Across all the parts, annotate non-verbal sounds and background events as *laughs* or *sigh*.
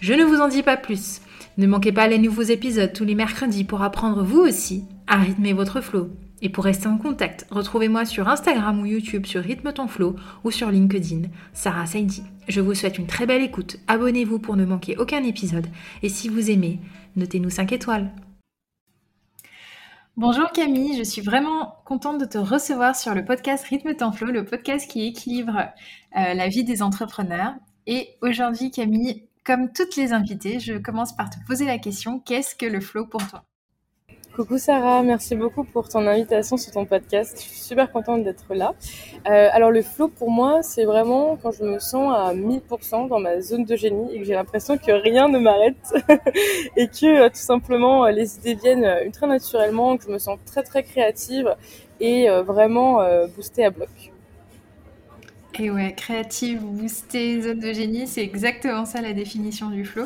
Je ne vous en dis pas plus. Ne manquez pas les nouveaux épisodes tous les mercredis pour apprendre vous aussi à rythmer votre flow. Et pour rester en contact, retrouvez-moi sur Instagram ou YouTube sur Rythme ton flow ou sur LinkedIn, Sarah Saidi. Je vous souhaite une très belle écoute. Abonnez-vous pour ne manquer aucun épisode. Et si vous aimez, notez-nous 5 étoiles. Bonjour Camille, je suis vraiment contente de te recevoir sur le podcast Rythme ton flow, le podcast qui équilibre euh, la vie des entrepreneurs. Et aujourd'hui Camille, comme toutes les invitées, je commence par te poser la question, qu'est-ce que le flow pour toi? Coucou Sarah, merci beaucoup pour ton invitation sur ton podcast. Je suis super contente d'être là. Euh, alors le flow pour moi, c'est vraiment quand je me sens à 1000% dans ma zone de génie et que j'ai l'impression que rien ne m'arrête *laughs* et que euh, tout simplement euh, les idées viennent ultra naturellement, que je me sens très très créative et vraiment boostée à bloc. Et ouais, créative, boostée, zone de génie, c'est exactement ça la définition du flow.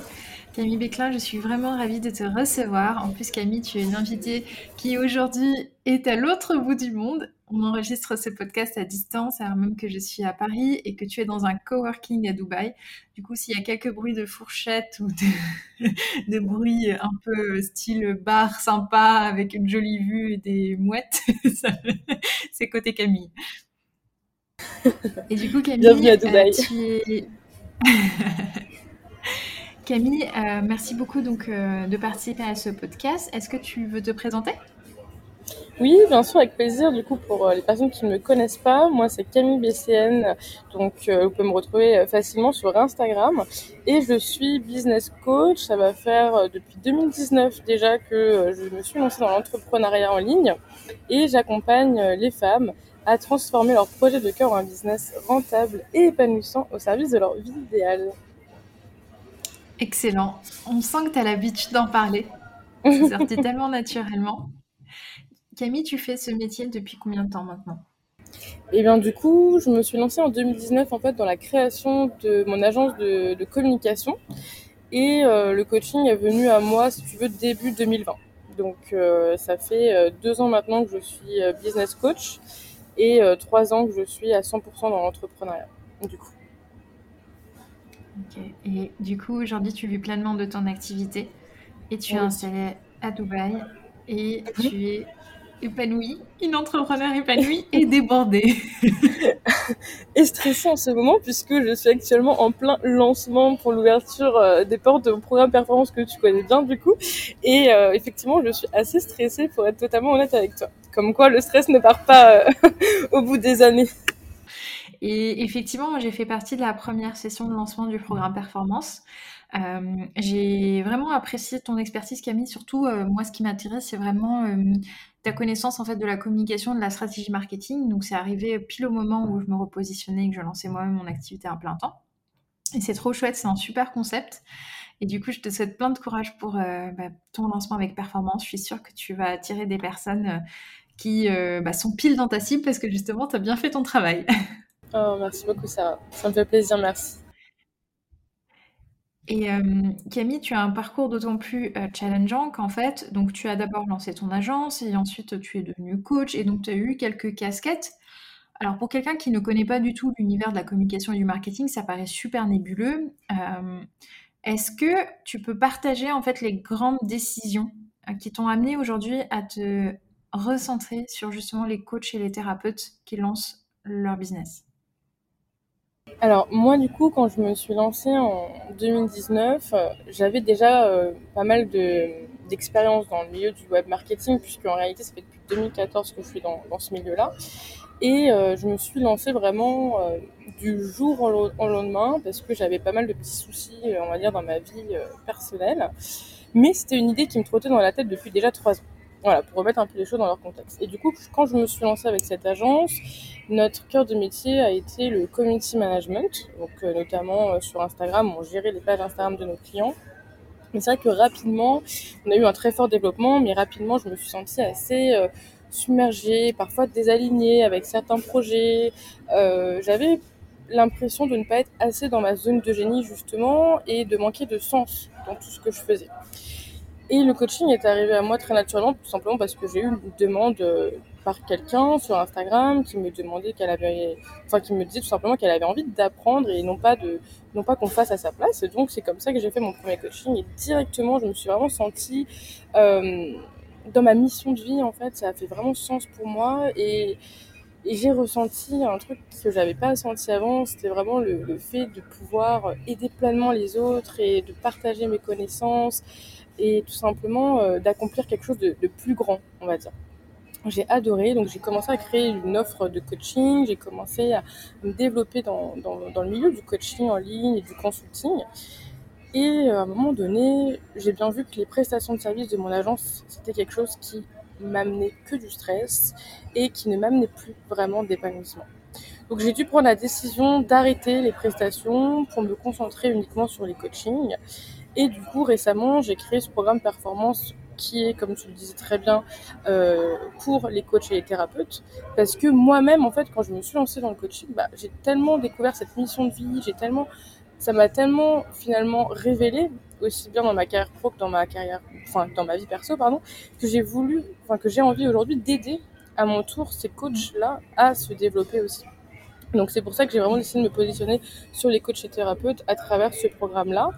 Camille Béclin, je suis vraiment ravie de te recevoir. En plus, Camille, tu es une invitée qui aujourd'hui est à l'autre bout du monde. On enregistre ce podcast à distance, alors même que je suis à Paris et que tu es dans un coworking à Dubaï. Du coup, s'il y a quelques bruits de fourchette ou de, *laughs* de bruits un peu style bar sympa avec une jolie vue et des mouettes, *laughs* c'est côté Camille. Et du coup, Camille, Bienvenue à Dubaï. Euh, *laughs* Camille, euh, merci beaucoup donc euh, de participer à ce podcast. Est-ce que tu veux te présenter? Oui, bien sûr, avec plaisir. Du coup, pour les personnes qui ne me connaissent pas, moi c'est Camille BCN, donc vous pouvez me retrouver facilement sur Instagram. Et je suis business coach. Ça va faire depuis 2019 déjà que je me suis lancée dans l'entrepreneuriat en ligne et j'accompagne les femmes à transformer leur projet de cœur en un business rentable et épanouissant au service de leur vie idéale. Excellent. On sent que tu as l'habitude d'en parler. *laughs* C'est sorti tellement naturellement. Camille, tu fais ce métier depuis combien de temps maintenant? Et eh bien du coup, je me suis lancée en 2019 en fait dans la création de mon agence de, communication et euh, le coaching est venu à moi, si tu veux, début 2020. Donc euh, ça fait euh, deux ans maintenant que je suis business coach et euh, trois ans que je suis à 100% dans l'entrepreneuriat, du coup. Ok. Et du coup, aujourd'hui, tu vis pleinement de ton activité et tu es installée à Dubaï et tu es épanouie, une entrepreneur épanouie *laughs* et débordée. *laughs* et stressée en ce moment puisque je suis actuellement en plein lancement pour l'ouverture euh, des portes au programme performance que tu connais bien du coup. Et euh, effectivement, je suis assez stressée pour être totalement honnête avec toi. Comme quoi, le stress ne part pas euh, *laughs* au bout des années. Et effectivement, j'ai fait partie de la première session de lancement du programme Performance. Euh, j'ai vraiment apprécié ton expertise, Camille. Surtout, euh, moi, ce qui m'intéresse, c'est vraiment ta connaissance en fait de la communication, de la stratégie marketing. Donc, c'est arrivé pile au moment où je me repositionnais et que je lançais moi-même mon activité à plein temps. Et c'est trop chouette, c'est un super concept. Et du coup, je te souhaite plein de courage pour bah, ton lancement avec Performance. Je suis sûre que tu vas attirer des personnes qui euh, bah, sont pile dans ta cible parce que justement, tu as bien fait ton travail. *laughs* Oh, merci beaucoup, Sarah. Ça me fait plaisir, merci. Et euh, Camille, tu as un parcours d'autant plus euh, challengeant qu'en fait, donc tu as d'abord lancé ton agence et ensuite tu es devenu coach et donc tu as eu quelques casquettes. Alors pour quelqu'un qui ne connaît pas du tout l'univers de la communication et du marketing, ça paraît super nébuleux. Est-ce que tu peux partager en fait les grandes décisions qui t'ont amené aujourd'hui à te recentrer sur justement les coachs et les thérapeutes qui lancent leur business? Alors moi du coup quand je me suis lancée en 2019, euh, j'avais déjà euh, pas mal de d'expérience dans le milieu du web marketing, puisque en réalité, ça fait depuis 2014 que je suis dans, ce milieu-là. Et euh, je me suis lancée vraiment du jour au, lendemain parce que j'avais pas mal de petits soucis, on va dire, dans ma vie personnelle. Mais c'était une idée qui me trottait dans la tête depuis déjà trois ans. Voilà, pour remettre un peu les choses dans leur contexte. Et du coup, quand je me suis lancée avec cette agence, notre cœur de métier a été le community management, donc notamment sur Instagram, on gérait les pages Instagram de nos clients. Mais c'est vrai que rapidement, on a eu un très fort développement, mais rapidement, je me suis sentie assez submergée, parfois désalignée avec certains projets. Euh, j'avais l'impression de ne pas être assez dans ma zone de génie justement et de manquer de sens dans tout ce que je faisais. Et le coaching est arrivé à moi très naturellement, tout simplement parce que j'ai eu une demande euh, par quelqu'un sur Instagram qui me demandait qu'elle avait, enfin qui me disait tout simplement qu'elle avait envie d'apprendre et non pas de, non pas qu'on fasse à sa place. Donc c'est comme ça que j'ai fait mon premier coaching et directement je me suis vraiment sentie euh, dans ma mission de vie, en fait, ça a fait vraiment sens pour moi et, j'ai ressenti un truc que j'avais pas senti avant, c'était vraiment le, fait de pouvoir aider pleinement les autres et de partager mes connaissances et tout simplement euh, d'accomplir quelque chose de, plus grand, on va dire. J'ai adoré, donc j'ai commencé à créer une offre de coaching, j'ai commencé à me développer dans, dans, dans le milieu du coaching en ligne et du consulting. Et euh, à un moment donné, j'ai bien vu que les prestations de services de mon agence, c'était quelque chose qui m'amenait que du stress et qui ne m'amenait plus vraiment d'épanouissement. Donc j'ai dû prendre la décision d'arrêter les prestations pour me concentrer uniquement sur les coachings. Et du coup, récemment, j'ai créé ce programme performance qui est, comme tu le disais très bien, euh, pour les coachs et les thérapeutes. Parce que moi-même, en fait, quand je me suis lancée dans le coaching, bah, j'ai tellement découvert cette mission de vie, j'ai tellement ça m'a tellement finalement révélé, aussi bien dans ma carrière pro que dans ma carrière, enfin dans ma vie perso, pardon, que j'ai voulu, enfin que j'ai envie aujourd'hui d'aider à mon tour ces coachs-là à se développer aussi. Donc c'est pour ça que j'ai vraiment décidé de me positionner sur les coachs et thérapeutes à travers ce programme-là.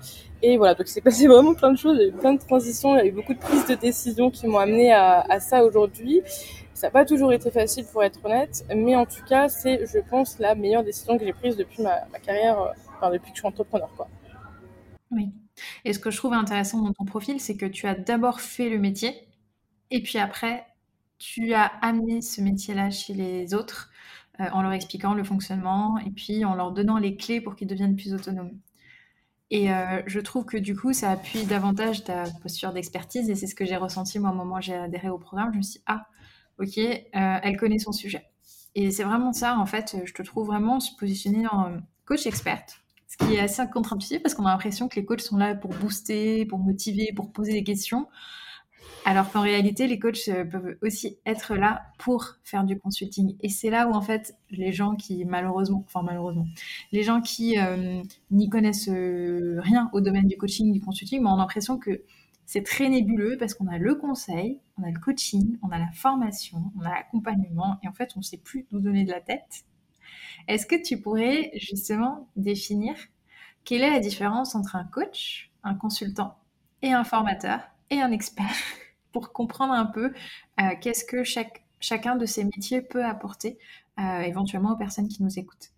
Et voilà, donc c'est passé *laughs* vraiment plein de choses, il y a eu plein de transitions, il y a eu beaucoup de prises de décisions qui m'ont amené à, ça aujourd'hui. Ça n'a pas toujours été facile pour être honnête, mais en tout cas, c'est, je pense, la meilleure décision que j'ai prise depuis ma, carrière euh, depuis que je suis entrepreneur. Quoi. Oui. Et ce que je trouve intéressant dans ton profil, c'est que tu as d'abord fait le métier et puis après, tu as amené ce métier-là chez les autres euh, en leur expliquant le fonctionnement et puis en leur donnant les clés pour qu'ils deviennent plus autonomes. Et euh, je trouve que du coup, ça appuie davantage ta posture d'expertise et c'est ce que j'ai ressenti moi au moment où j'ai adhéré au programme. Je me suis dit, ah, ok, euh, elle connaît son sujet. Et c'est vraiment ça, en fait, je te trouve vraiment se positionner en coach experte ce qui est assez contre-intuitif parce qu'on a l'impression que les coachs sont là pour booster, pour motiver, pour poser des questions. Alors qu'en réalité, les coachs euh, peuvent aussi être là pour faire du consulting. Et c'est là où, en fait, les gens qui, malheureusement, enfin, malheureusement, les gens qui euh, n'y connaissent euh, rien au domaine du coaching, du consulting, ont l'impression que c'est très nébuleux parce qu'on a le conseil, on a le coaching, on a la formation, on a l'accompagnement, et en fait, on ne sait plus nous donner de la tête. Est-ce que tu pourrais justement définir quelle est la différence entre un coach, un consultant et un formateur et un expert? Pour comprendre un peu euh, qu'est-ce que chacun de ces métiers peut apporter euh, éventuellement aux personnes qui nous écoutent.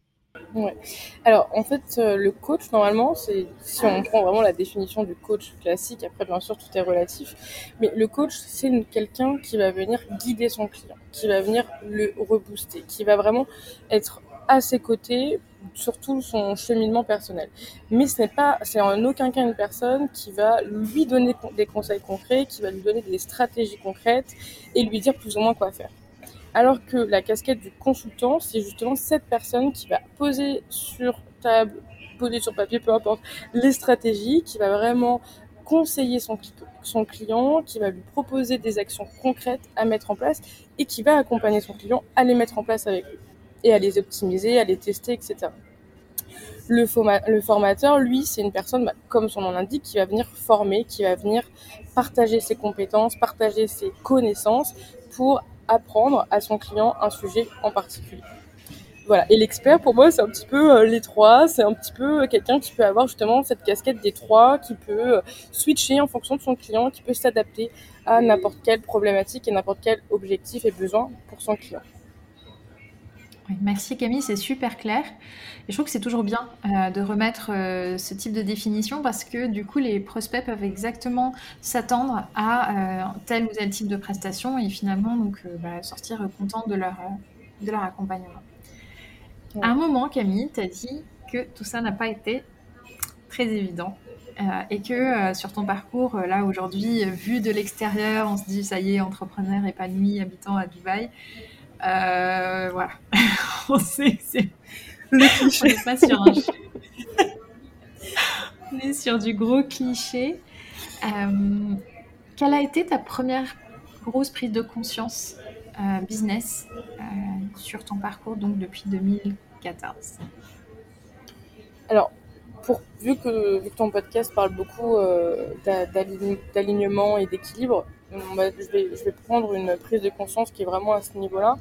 Alors en fait, euh, le coach normalement, c'est si on prend vraiment la définition du coach classique. Après, bien sûr, tout est relatif. Mais le coach, c'est quelqu'un qui va venir guider son client, qui va venir le rebooster, qui va vraiment être à ses côtés sur tout son cheminement personnel. Mais ce n'est pas, c'est en aucun cas une personne qui va lui donner des conseils concrets, qui va lui donner des stratégies concrètes et lui dire plus ou moins quoi faire. Alors que la casquette du consultant, c'est justement cette personne qui va poser sur table, poser sur papier, peu importe, les stratégies, qui va vraiment conseiller son, son client, qui va lui proposer des actions concrètes à mettre en place et qui va accompagner son client à les mettre en place avec lui et à les optimiser, à les tester, etc. Le, formateur, lui, c'est une personne, bah, comme son nom l'indique, qui va venir former, qui va venir partager ses compétences, partager ses connaissances pour apprendre à son client un sujet en particulier. Voilà. Et l'expert, pour moi, c'est un petit peu euh, les trois. C'est un petit peu quelqu'un qui peut avoir justement cette casquette des trois, qui peut euh, switcher en fonction de son client, qui peut s'adapter à n'importe quelle problématique et n'importe quel objectif et besoin pour son client. Merci Camille, c'est super clair. Et je trouve que c'est toujours bien euh, de remettre euh, ce type de définition parce que du coup, les prospects peuvent exactement s'attendre à tel ou tel type de prestation et finalement donc bah, sortir contents de leur, de leur accompagnement. À un moment, Camille, tu as dit que tout ça n'a pas été très évident. et que sur ton parcours, là aujourd'hui, vu de l'extérieur, on se dit ça y est, entrepreneur épanoui, habitant à Dubaï. Euh, voilà. *laughs* on sait que c'est le cliché. On n'est pas sur un... *laughs* on est sur du gros cliché. Euh, quelle a été ta première grosse prise de conscience euh, business sur ton parcours donc depuis 2014 Alors, pour, vu, que, vu que ton podcast parle beaucoup d'alignement et d'équilibre, je, vais, je vais prendre une prise de conscience qui est vraiment à ce niveau-là.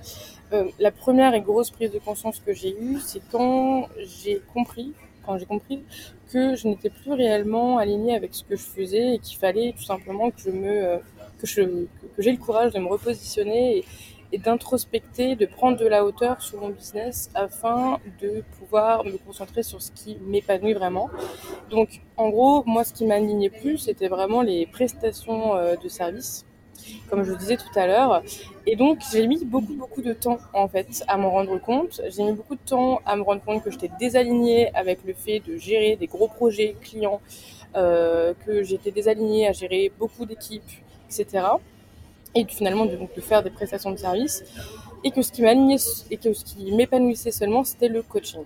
Euh, la première et grosse prise de conscience que j'ai eue, c'est quand j'ai compris, quand j'ai compris que je n'étais plus réellement alignée avec ce que je faisais et qu'il fallait tout simplement que je me, euh, que je, que j'ai le courage de me repositionner et, et d'introspecter, de prendre de la hauteur sur mon business afin de pouvoir me concentrer sur ce qui m'épanouit vraiment. Donc, en gros, moi, ce qui m'alignait plus, c'était vraiment les prestations euh, de services, comme je le disais tout à l'heure. Et donc, j'ai mis beaucoup, beaucoup de temps, en fait, à m'en rendre compte. J'ai mis beaucoup de temps à me rendre compte que j'étais désalignée avec le fait de gérer des gros projets clients, euh, que j'étais désalignée à gérer beaucoup d'équipes, etc et finalement de, de faire des prestations de services et que ce qui et que ce qui m'épanouissait seulement c'était le coaching.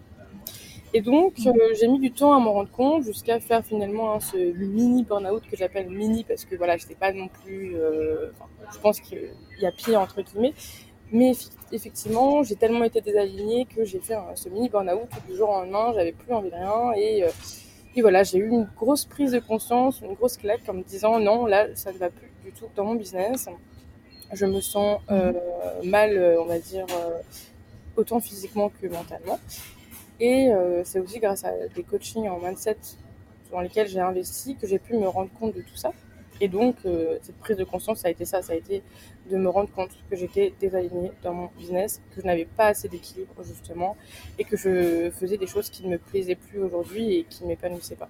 Et donc euh, j'ai mis du temps à m'en rendre compte jusqu'à faire finalement hein, ce mini burn-out que j'appelle mini parce que voilà j'étais pas non plus, euh, je pense qu'il y a pire entre guillemets, mais effectivement j'ai tellement été désalignée que j'ai fait ce mini burn-out du jour au lendemain, j'avais plus envie de rien. Et euh, et voilà, j'ai eu une grosse prise de conscience, une grosse claque en me disant non, là, ça ne va plus du tout dans mon business je me sens euh, mal, euh, on va dire, euh, autant physiquement que mentalement. Et c'est aussi grâce à des coachings en mindset dans lesquels j'ai investi que j'ai pu me rendre compte de tout ça. Et donc, cette prise de conscience, ça a été ça, ça a été de me rendre compte que j'étais désalignée dans mon business, que je n'avais pas assez d'équilibre justement, et que je faisais des choses qui ne me plaisaient plus aujourd'hui et qui ne m'épanouissaient pas.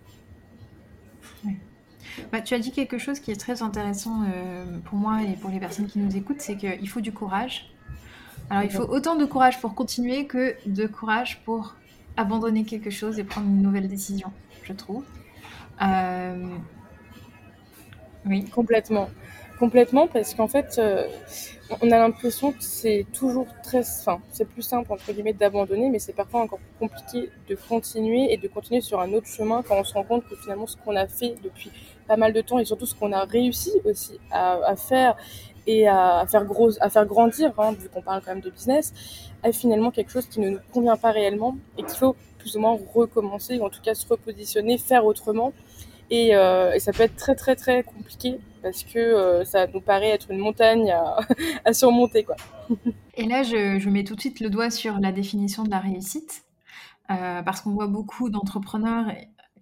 Bah, tu as dit quelque chose qui est très intéressant euh, pour moi et pour les personnes qui nous écoutent, c'est qu'il faut du courage. Alors il faut autant de courage pour continuer que de courage pour abandonner quelque chose et prendre une nouvelle décision, je trouve. Euh, oui. Complètement. Complètement, parce qu'en fait, euh, on a l'impression que c'est toujours très, enfin, c'est plus simple entre guillemets d'abandonner, mais c'est parfois encore plus compliqué de continuer et de continuer sur un autre chemin quand on se rend compte que finalement ce qu'on a fait depuis pas mal de temps et surtout ce qu'on a réussi aussi à, faire et à, faire gros, à faire grandir, hein, vu qu'on parle quand même de business, est finalement quelque chose qui ne nous convient pas réellement et qu'il faut plus ou moins recommencer, ou en tout cas se repositionner, faire autrement. Et, euh, ça peut être très très très compliqué parce que euh, ça nous paraît être une montagne à, *laughs* à surmonter. Quoi. et là, je, je, mets tout de suite le doigt sur la définition de la réussite. Euh, parce qu'on voit beaucoup d'entrepreneurs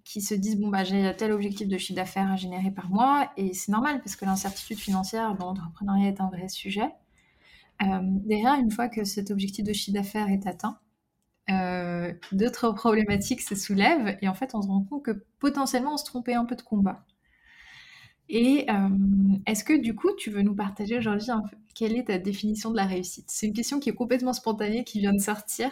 qui se disent bon bah j'ai tel objectif de chiffre d'affaires à générer par mois et c'est normal parce que l'incertitude financière l'entrepreneuriat est un vrai sujet. Euh, derrière, une fois que cet objectif de chiffre d'affaires est atteint, euh, d'autres problématiques se soulèvent et en fait on se rend compte que potentiellement on se trompait un peu de combat. Et euh, est-ce que du coup tu veux nous partager aujourd'hui quelle est ta définition de la réussite? C'est une question qui est complètement spontanée, qui vient de sortir,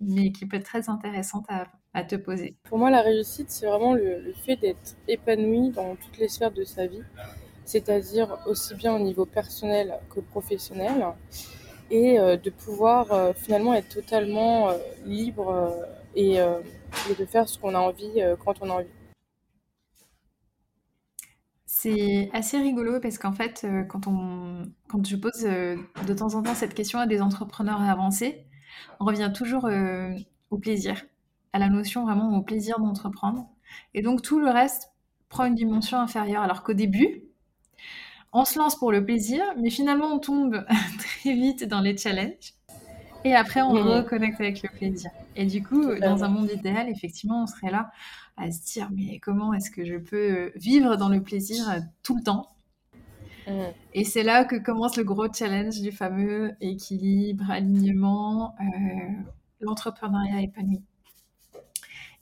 mais qui peut être très intéressante à, te poser. Pour moi, la réussite, c'est vraiment le, fait d'être épanoui dans toutes les sphères de sa vie, c'est-à-dire aussi bien au niveau personnel que professionnel et euh, de pouvoir euh, finalement être totalement euh, libre et, et, de faire ce qu'on a envie quand on a envie. C'est assez rigolo parce qu'en fait, quand, on, quand je pose de temps en temps cette question à des entrepreneurs avancés, on revient toujours au plaisir, à la notion vraiment au plaisir d'entreprendre. Et donc tout le reste prend une dimension inférieure. Alors qu'au début, on se lance pour le plaisir, mais finalement on tombe *laughs* très vite dans les challenges. Et après, on reconnecte avec le plaisir. Et du coup, dans un monde idéal, effectivement, on serait là à se dire, mais comment est-ce que je peux vivre dans le plaisir tout le temps? Mm. Et c'est là que commence le gros challenge du fameux équilibre, alignement, euh, l'entrepreneuriat épanoui.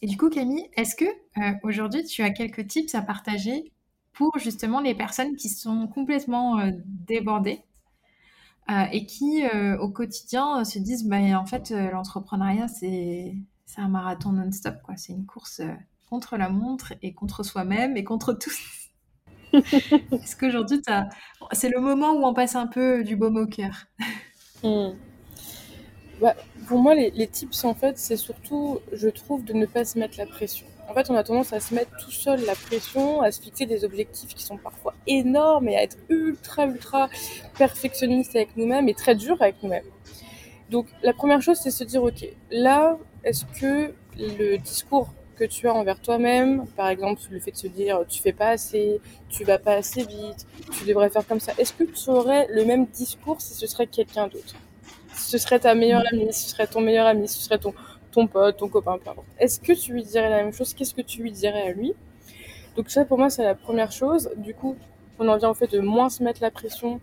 Et du coup, Camille, est-ce que euh, aujourd'hui tu as quelques tips à partager pour justement les personnes qui sont complètement euh, débordées et qui au quotidien se disent bah, en fait l'entrepreneuriat c'est un marathon non-stop quoi, c'est une course contre la montre et contre soi-même et contre tous *laughs* est-ce qu'aujourd'hui, c'est le moment où on passe un peu du baume au cœur? Hmm. Bah, Pour moi, les, tips, en fait, c'est surtout, je trouve, de ne pas se mettre la pression. En fait, on a tendance à se mettre tout seul la pression, à se fixer des objectifs qui sont parfois énormes et à être ultra, ultra perfectionniste avec nous-mêmes et très dur avec nous-mêmes. Donc, la première chose, c'est se dire, OK, là, est-ce que le discours que tu as envers toi-même, par exemple le fait de se dire tu fais pas assez, tu vas pas assez vite, tu devrais faire comme ça. Est-ce que tu aurais le même discours si ce serait quelqu'un d'autre? Ce serait ta meilleure amie, si ce serait ton meilleur ami, ce serait ton, ton pote, ton copain, peu importe. Est-ce que tu lui dirais la même chose? Qu'est-ce que tu lui dirais à lui? Donc ça pour moi c'est la première chose. Du coup, on en vient au fait de moins se mettre la pression,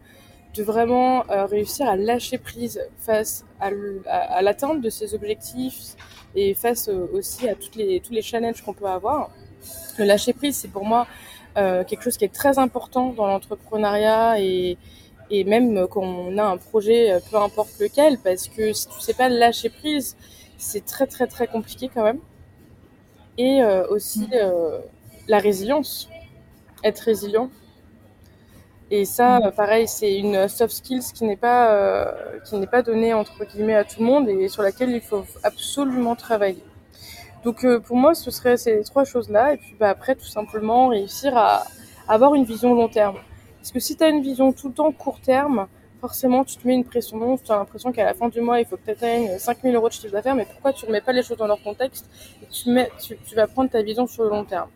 de vraiment euh, réussir à lâcher prise face à l'atteinte de ses objectifs, et face euh, aussi à toutes les, tous les challenges qu'on peut avoir. Le lâcher prise, c'est pour moi euh, quelque chose qui est très important dans l'entrepreneuriat et, et même quand on a un projet, euh, peu importe lequel, parce que si tu sais pas lâcher prise, c'est très très très compliqué quand même. Et euh, aussi euh, la résilience, être résilient. Et ça, mm. pareil, c'est une soft skills qui n'est pas euh, qui n'est pas donnée entre guillemets à tout le monde et sur laquelle il faut absolument travailler. Donc pour moi, ce serait ces trois choses-là et puis bah, après tout simplement réussir à avoir une vision long terme. Parce que si tu as une vision tout le temps court terme, forcément tu te mets une pression monstre, tu as l'impression qu'à la fin du mois il faut que tu atteignes 5000 euros de chiffre d'affaires, mais pourquoi tu remets pas les choses dans leur contexte et tu, mets, tu, tu vas prendre ta vision sur le long terme?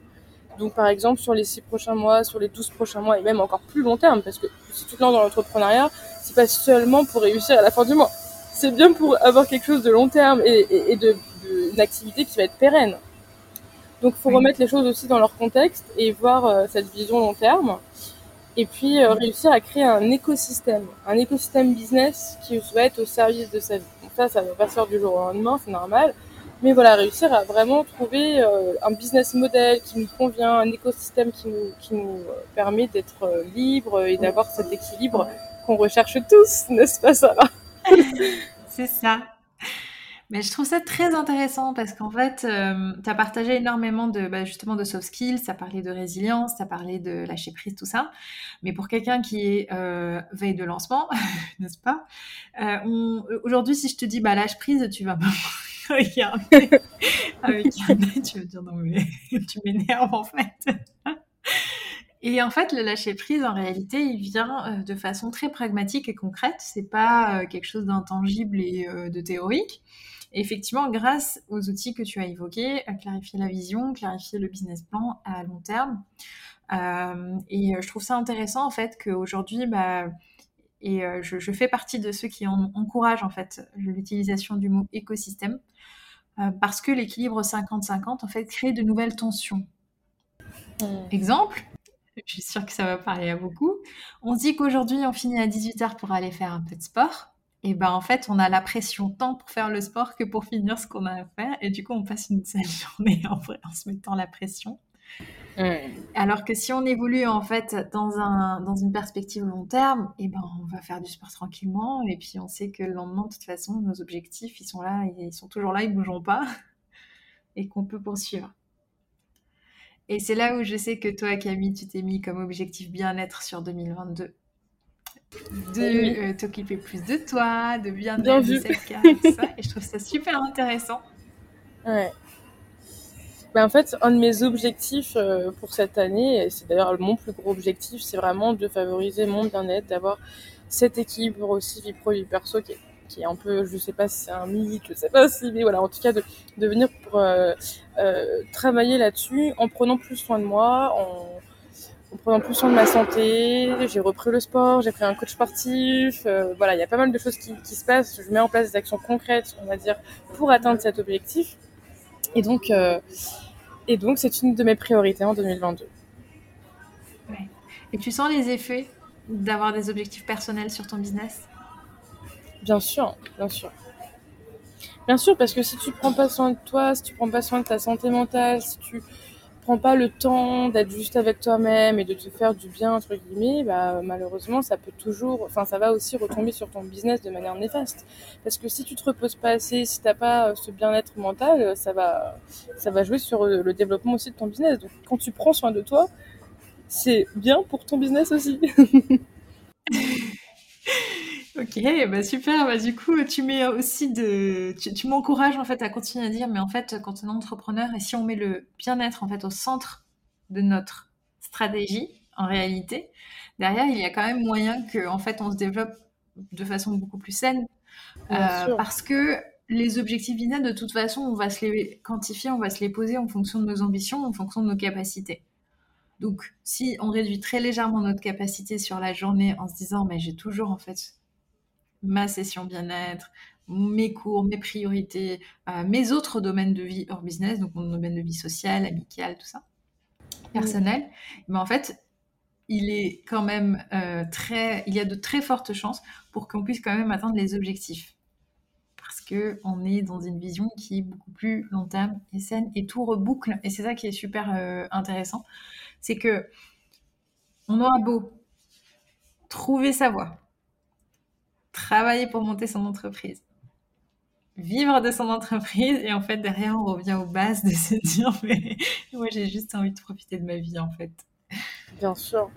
Donc, par exemple, sur les six prochains mois, sur les 12 prochains mois, et même encore plus long terme, parce que si tu te lances dans l'entrepreneuriat, c'est pas seulement pour réussir à la fin du mois. C'est bien pour avoir quelque chose de long terme et, de, une activité qui va être pérenne. Donc, faut remettre les choses aussi dans leur contexte et voir euh, cette vision long terme. Et puis, euh, réussir à créer un écosystème, un écosystème business qui va être au service de sa vie. Donc ça, ça va pas se faire du jour au lendemain, c'est normal mais voilà, réussir à vraiment trouver euh, un business model qui nous convient, un écosystème qui nous, qui nous euh, permet d'être euh, libre et d'avoir cet équilibre qu'on recherche tous, *laughs* n'est-ce pas Sarah? *laughs* C'est ça. Mais je trouve ça très intéressant parce qu'en fait, tu as partagé énormément de bah, justement de soft skills, tu as parlé de résilience, tu as parlé de lâcher prise, tout ça. Mais pour quelqu'un qui est veille de lancement, *laughs* n'est-ce pas Aujourd'hui, si je te dis bah, lâche prise, tu vas regarder *laughs* un œil, tu vas dire non mais *laughs* tu m'énerves en fait. Et en fait, le lâcher prise, en réalité, il vient euh, de façon très pragmatique et concrète. C'est pas euh, quelque chose d'intangible et euh, de théorique. Effectivement, grâce aux outils que tu as évoqués, clarifier la vision, clarifier le business plan à long terme. et je trouve ça intéressant en fait qu'aujourd'hui, bah, et je, je, fais partie de ceux qui en, encouragent en fait l'utilisation du mot écosystème euh, parce que l'équilibre 50-50 en fait crée de nouvelles tensions. Hmm. Exemple, *laughs* je suis sûre que ça va parler à beaucoup. On se dit qu'aujourd'hui on finit à 18h pour aller faire un peu de sport. Et ben en fait, on a la pression tant pour faire le sport que pour finir ce qu'on a à faire. Et du coup, on passe une sale *laughs* journée en, en se mettant la pression. Alors que si on évolue en fait dans, un, dans une perspective long terme, et ben on va faire du sport tranquillement et puis on sait que le lendemain, de toute façon, nos objectifs, ils sont là, ils sont toujours là, ils ne bougeront pas *laughs* et qu'on peut poursuivre. Et c'est là où je sais que toi, Camille, tu t'es mis comme objectif bien-être sur 2022 de euh, t'occuper plus de toi, de bien, bien carte, tout ça. Et je trouve ça super intéressant. Ouais. Ben, en fait, un de mes objectifs euh, pour cette année, et c'est d'ailleurs mon plus gros objectif, c'est vraiment de favoriser mon bien-être, d'avoir cet équilibre aussi vie pro vie perso qui est, qui est un peu, je sais pas si c'est un mythe, je sais pas si, mais voilà, en tout cas de, de venir pour euh, travailler là-dessus en prenant plus soin de moi, en, en prenant plus soin de ma santé. J'ai repris le sport, j'ai pris un coach sportif. Euh, voilà, il y a pas mal de choses qui, qui, se passent. Je mets en place des actions concrètes, on va dire, pour atteindre cet objectif. Et donc, euh, et donc, c'est une de mes priorités en 2022. Et tu sens les effets d'avoir des objectifs personnels sur ton business? Bien sûr, bien sûr. Bien sûr, parce que si tu prends pas soin de toi, si tu prends pas soin de ta santé mentale, si tu prends pas le temps d'être juste avec toi-même et de te faire du bien entre guillemets, bah malheureusement ça peut toujours, enfin ça va aussi retomber sur ton business de manière néfaste. Parce que si tu te reposes pas assez, si t'as pas ce bien-être mental, ça va, ça va jouer sur le développement aussi de ton business. Donc quand tu prends soin de toi, c'est bien pour ton business aussi. *laughs* Ok, bah super. Bah du coup, tu mets aussi de, tu, m'encourages en fait à continuer à dire, mais en fait, quand on est entrepreneur et si on met le bien-être en fait au centre de notre stratégie, en réalité, derrière, il y a quand même moyen que en fait on se développe de façon beaucoup plus saine, euh, parce que les objectifs business, de toute façon, on va se les quantifier, on va se les poser en fonction de nos ambitions, en fonction de nos capacités. Donc, si on réduit très légèrement notre capacité sur la journée en se disant, mais j'ai toujours en fait ma session bien-être, mes cours, mes priorités, euh, mes autres domaines de vie hors business, donc mon domaine de vie sociale, amical, tout ça, personnel, mais en fait, il est quand même euh, très, il y a de très fortes chances pour qu'on puisse quand même atteindre les objectifs. Parce que on est dans une vision qui est beaucoup plus long terme et saine et tout reboucle. Et c'est ça qui est super euh, intéressant, c'est que on aura beau trouver sa voie, travailler pour monter son entreprise, vivre de son entreprise et en fait derrière on revient aux bases de se dire *laughs* mais moi j'ai juste envie de profiter de ma vie en fait. Bien sûr.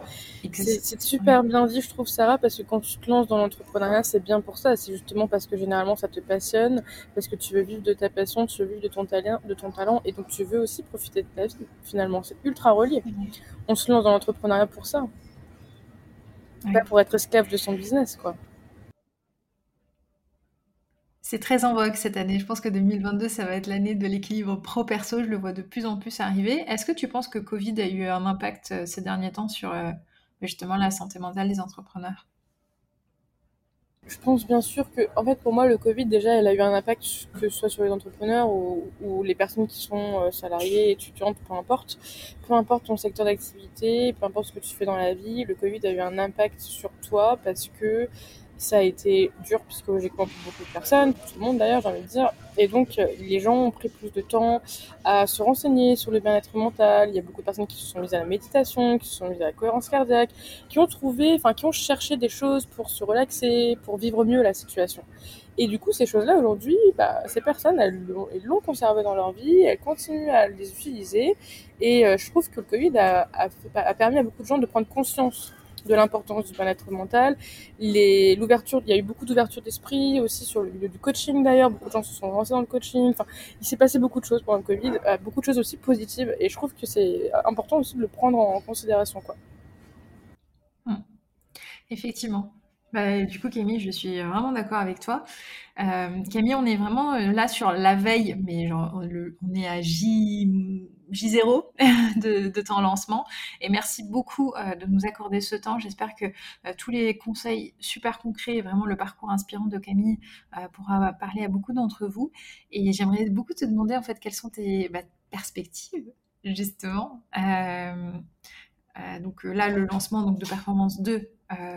C'est super bien dit, je trouve, Sarah, parce que quand tu te lances dans l'entrepreneuriat, c'est bien pour ça. C'est justement parce que généralement, ça te passionne, parce que tu veux vivre de ta passion, tu veux vivre de ton talent, de ton talent et donc tu veux aussi profiter de ta vie, finalement. C'est ultra relié. On se lance dans l'entrepreneuriat pour ça. Pas pour être esclave de son business, quoi. C'est très en vogue cette année. Je pense que 2022, ça va être l'année de l'équilibre pro-perso. Je le vois de plus en plus arriver. Est-ce que tu penses que Covid a eu un impact euh, ces derniers temps sur euh, justement la santé mentale des entrepreneurs? Je pense bien sûr que, en fait, pour moi, le Covid, déjà, elle a eu un impact, que ce soit sur les entrepreneurs ou, les personnes qui sont euh, salariées, étudiantes, peu importe. Peu importe ton secteur d'activité, peu importe ce que tu fais dans la vie, le Covid a eu un impact sur toi parce que ça a été dur psychologiquement pour beaucoup de personnes, pour tout le monde d'ailleurs, j'ai envie de dire. Et donc, euh, les gens ont pris plus de temps à se renseigner sur le bien-être mental. Il y a beaucoup de personnes qui se sont mises à la méditation, qui se sont mises à la cohérence cardiaque, qui ont trouvé, enfin, qui ont cherché des choses pour se relaxer, pour vivre mieux la situation. Et du coup, ces choses-là, aujourd'hui, bah, ces personnes, elles l'ont conservé dans leur vie, elles continuent à les utiliser. Et euh, je trouve que le Covid a, a permis à beaucoup de gens de prendre conscience de l'importance du bien-être mental. L'ouverture, il y a eu beaucoup d'ouverture d'esprit aussi sur le milieu du coaching d'ailleurs. Beaucoup de gens se sont lancés dans le coaching. Enfin, il s'est passé beaucoup de choses pendant le Covid, euh, beaucoup de choses aussi positives. Et je trouve que c'est important aussi de le prendre en considération, quoi. Hum. Effectivement. Bah, du coup, Camille, je suis vraiment d'accord avec toi. Euh, Camille, on est vraiment euh, là sur la veille, mais genre, on est à J J0 *laughs* de, ton lancement. Et merci beaucoup euh, de nous accorder ce temps. J'espère que tous les conseils super concrets et vraiment le parcours inspirant de Camille pourra parler à beaucoup d'entre vous. Et j'aimerais beaucoup te demander en fait quelles sont tes bah, perspectives justement. donc là, le lancement donc, de Performance 2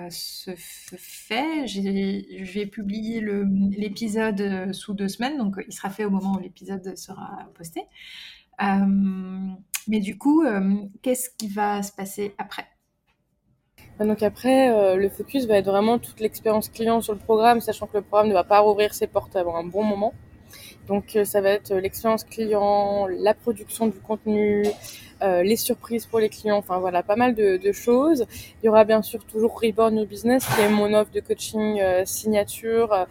se fait. Je vais publier l'épisode sous deux semaines, donc il sera fait au moment où l'épisode sera posté. Euh, mais du coup, euh, qu'est-ce qui va se passer après? Bah, donc après, euh, le focus va être vraiment toute l'expérience client sur le programme, sachant que le programme ne va pas rouvrir ses portes avant un bon moment. Donc ça va être l'expérience client, la production du contenu, les surprises pour les clients, enfin voilà, pas mal de, choses. Il y aura bien sûr toujours Reborn Your Business, qui est mon offre de coaching signature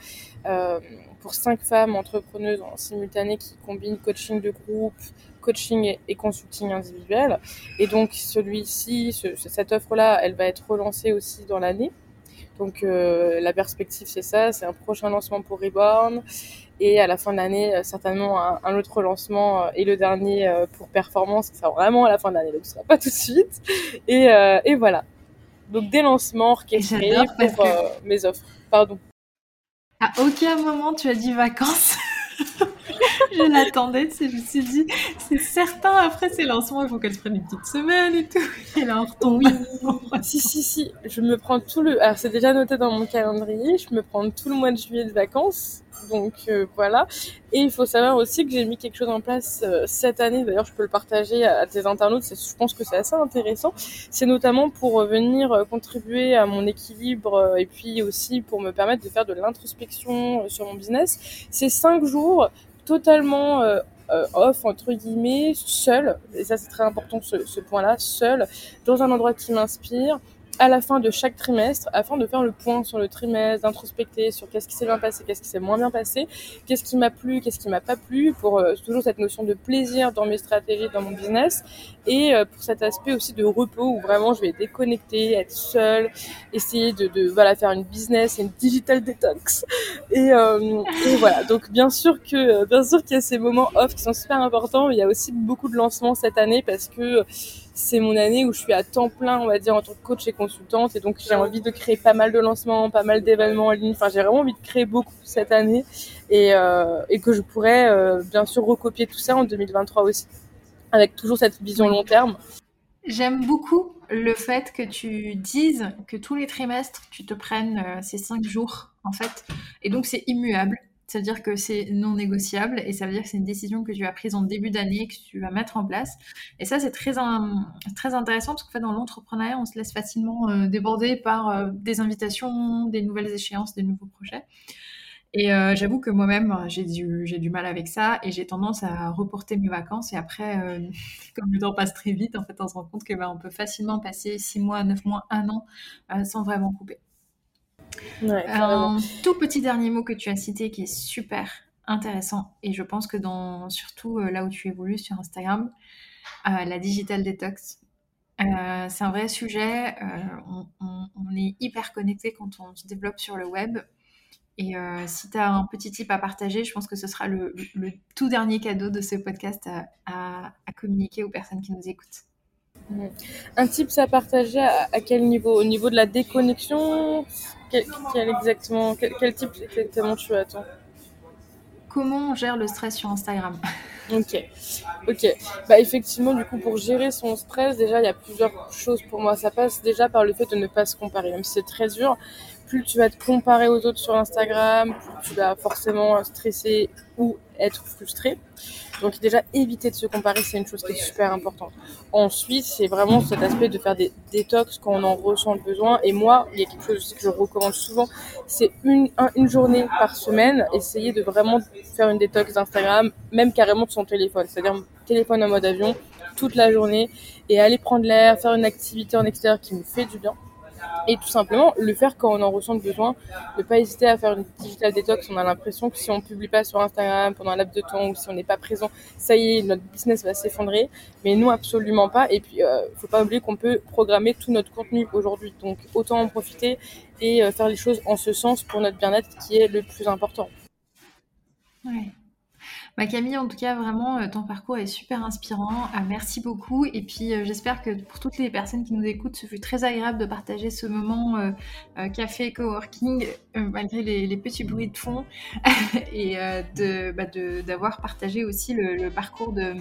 pour cinq femmes entrepreneuses en simultané qui combinent coaching de groupe, coaching et, consulting individuel. Et donc celui-ci, cette offre-là, elle va être relancée aussi dans l'année. Donc euh, la perspective c'est ça, c'est un prochain lancement pour Reborn. Et à la fin de l'année euh, certainement un, autre lancement euh, et le dernier pour performance qui sera vraiment à la fin de l'année donc ce sera pas tout de suite. Et, et voilà. Donc des lancements orchestrés pour mes offres. Pardon. À aucun moment tu as dit vacances *laughs* *laughs* je l'attendais, je me suis dit, c'est certain, après ces lancements, il faut qu'elle se prenne une petite semaine et tout. *laughs* Et là, on retombe. si, si, si, je me prends tout le. Alors, c'est déjà noté dans mon calendrier, je me prends tout le mois de juillet de vacances. Donc euh, voilà. Et il faut savoir aussi que j'ai mis quelque chose en place euh, cette année. D'ailleurs, je peux le partager à, tes internautes. Je pense que c'est assez intéressant. C'est notamment pour venir euh, contribuer à mon équilibre et puis aussi pour me permettre de faire de l'introspection sur mon business. C'est cinq jours totalement off entre guillemets, seul. Et ça c'est très important ce, ce point-là, seul, dans un endroit qui m'inspire à la fin de chaque trimestre afin de faire le point sur le trimestre, d'introspecter sur qu'est-ce qui s'est bien passé, qu'est-ce qui s'est moins bien passé, qu'est-ce qui m'a plu, qu'est-ce qui m'a pas plu, pour euh, toujours cette notion de plaisir dans mes stratégies, dans mon business, et euh, pour cet aspect aussi de repos où vraiment je vais déconnecter, être seule, essayer de, de voilà faire une business une digital detox, et, euh, et voilà. Donc bien sûr que bien sûr qu'il y a ces moments off qui sont super importants. Il y a aussi beaucoup de lancements cette année parce que c'est mon année où je suis à temps plein, on va dire, en tant que coach et consultante. Et donc, j'ai envie de créer pas mal de lancements, pas mal d'événements en ligne. Enfin, j'ai vraiment envie de créer beaucoup cette année et, euh, que je pourrais, euh, bien sûr, recopier tout ça en 2023 aussi, avec toujours cette vision long terme. J'aime beaucoup le fait que tu dises que tous les trimestres, tu te prennes euh, ces cinq jours, en fait. Et donc, c'est immuable. C'est-à-dire que c'est non négociable et ça veut dire que c'est une décision que tu as prise en début d'année, que tu vas mettre en place. Et ça, c'est très, très intéressant parce que fait, dans l'entrepreneuriat, on se laisse facilement euh, déborder par euh, des invitations, des nouvelles échéances, des nouveaux projets. Et euh, j'avoue que moi-même, j'ai du, du mal avec ça et j'ai tendance à reporter mes vacances. Et après, *laughs* comme le temps passe très vite, en fait, on se rend compte que ben, on peut facilement passer 6 mois, 9 mois, 1 an sans vraiment couper un tout petit dernier mot que tu as cité qui est super intéressant et je pense que dans surtout euh, là où tu évolues sur Instagram, euh, la digital detox, euh, c'est un vrai sujet. On, est hyper connecté quand on se développe sur le web. Et si tu as un petit tip à partager, je pense que ce sera le, tout dernier cadeau de ce podcast à, communiquer aux personnes qui nous écoutent. Un tip à partager à, à, quel niveau? Au niveau de la déconnexion? Quel, exactement, quel, type exactement tu attends Comment on gère le stress sur Instagram *laughs* Ok, ok. Bah effectivement, du coup, pour gérer son stress, déjà, il y a plusieurs choses pour moi. Ça passe déjà par le fait de ne pas se comparer, même si c'est très dur. Plus tu vas te comparer aux autres sur Instagram, plus tu vas forcément stresser ou être frustré. Donc déjà, éviter de se comparer, c'est une chose qui est super importante. Ensuite, c'est vraiment cet aspect de faire des détox quand on en ressent le besoin. Et moi, il y a quelque chose aussi que je recommande souvent, c'est une, une journée par semaine, essayer de vraiment faire une détox d'Instagram, même carrément de son téléphone. C'est-à-dire téléphone en mode avion toute la journée et aller prendre l'air, faire une activité en extérieur qui nous fait du bien et tout simplement le faire quand on en ressent le besoin, ne pas hésiter à faire une digital detox. On a l'impression que si on publie pas sur Instagram pendant un laps de temps ou si on n'est pas présent, ça y est, notre business va s'effondrer. Mais nous, absolument pas. Et puis, euh, faut pas oublier qu'on peut programmer tout notre contenu aujourd'hui. Donc, autant en profiter et euh, faire les choses en ce sens pour notre bien-être qui est le plus important. Ouais. Bah, Camille, en tout cas, vraiment, euh, ton parcours est super inspirant. Euh, merci beaucoup. Et puis, euh, j'espère que pour toutes les personnes qui nous écoutent, ce fut très agréable de partager ce moment café, coworking, malgré les, petits bruits de fond, *laughs* et bah, d'avoir partagé aussi le, parcours de,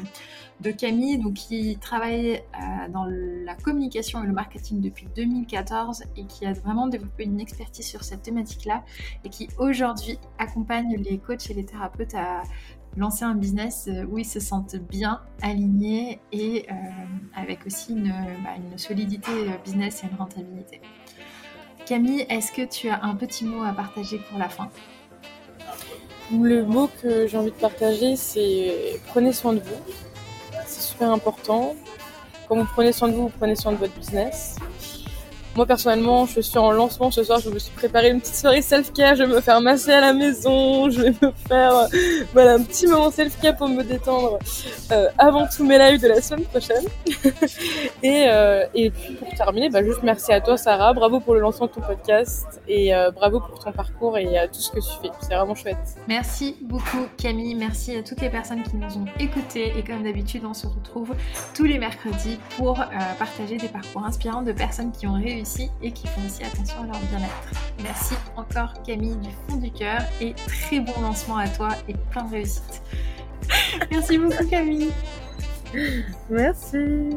de, Camille, donc, qui travaille dans la communication et le marketing depuis 2014 et qui a vraiment développé une expertise sur cette thématique-là et qui aujourd'hui accompagne les coachs et les thérapeutes à lancer un business euh, où ils se sentent bien alignés et euh, avec aussi une, bah, une, solidité euh, business et une rentabilité. Camille, est-ce que tu as un petit mot à partager pour la fin? Le mot que j'ai envie de partager, c'est prenez soin de vous. C'est super important. Quand vous prenez soin de vous, vous prenez soin de votre business. Moi personnellement, je suis en lancement ce soir, je me suis préparé une petite soirée self-care, je vais me faire masser à la maison, je vais me faire euh, voilà un petit moment self-care pour me détendre euh, avant tous mes lives de la semaine prochaine. *laughs* et, euh, et puis pour terminer, bah, juste merci à toi Sarah, bravo pour le lancement de ton podcast et bravo pour ton parcours et tout ce que tu fais, c'est vraiment chouette. Merci beaucoup Camille, merci à toutes les personnes qui nous ont écoutés et comme d'habitude on se retrouve tous les mercredis pour partager des parcours inspirants de personnes qui ont réussi et qui font aussi attention à leur bien-être. Merci encore Camille du fond du cœur et très bon lancement à toi et plein de réussite. *laughs* Merci beaucoup Camille. Merci.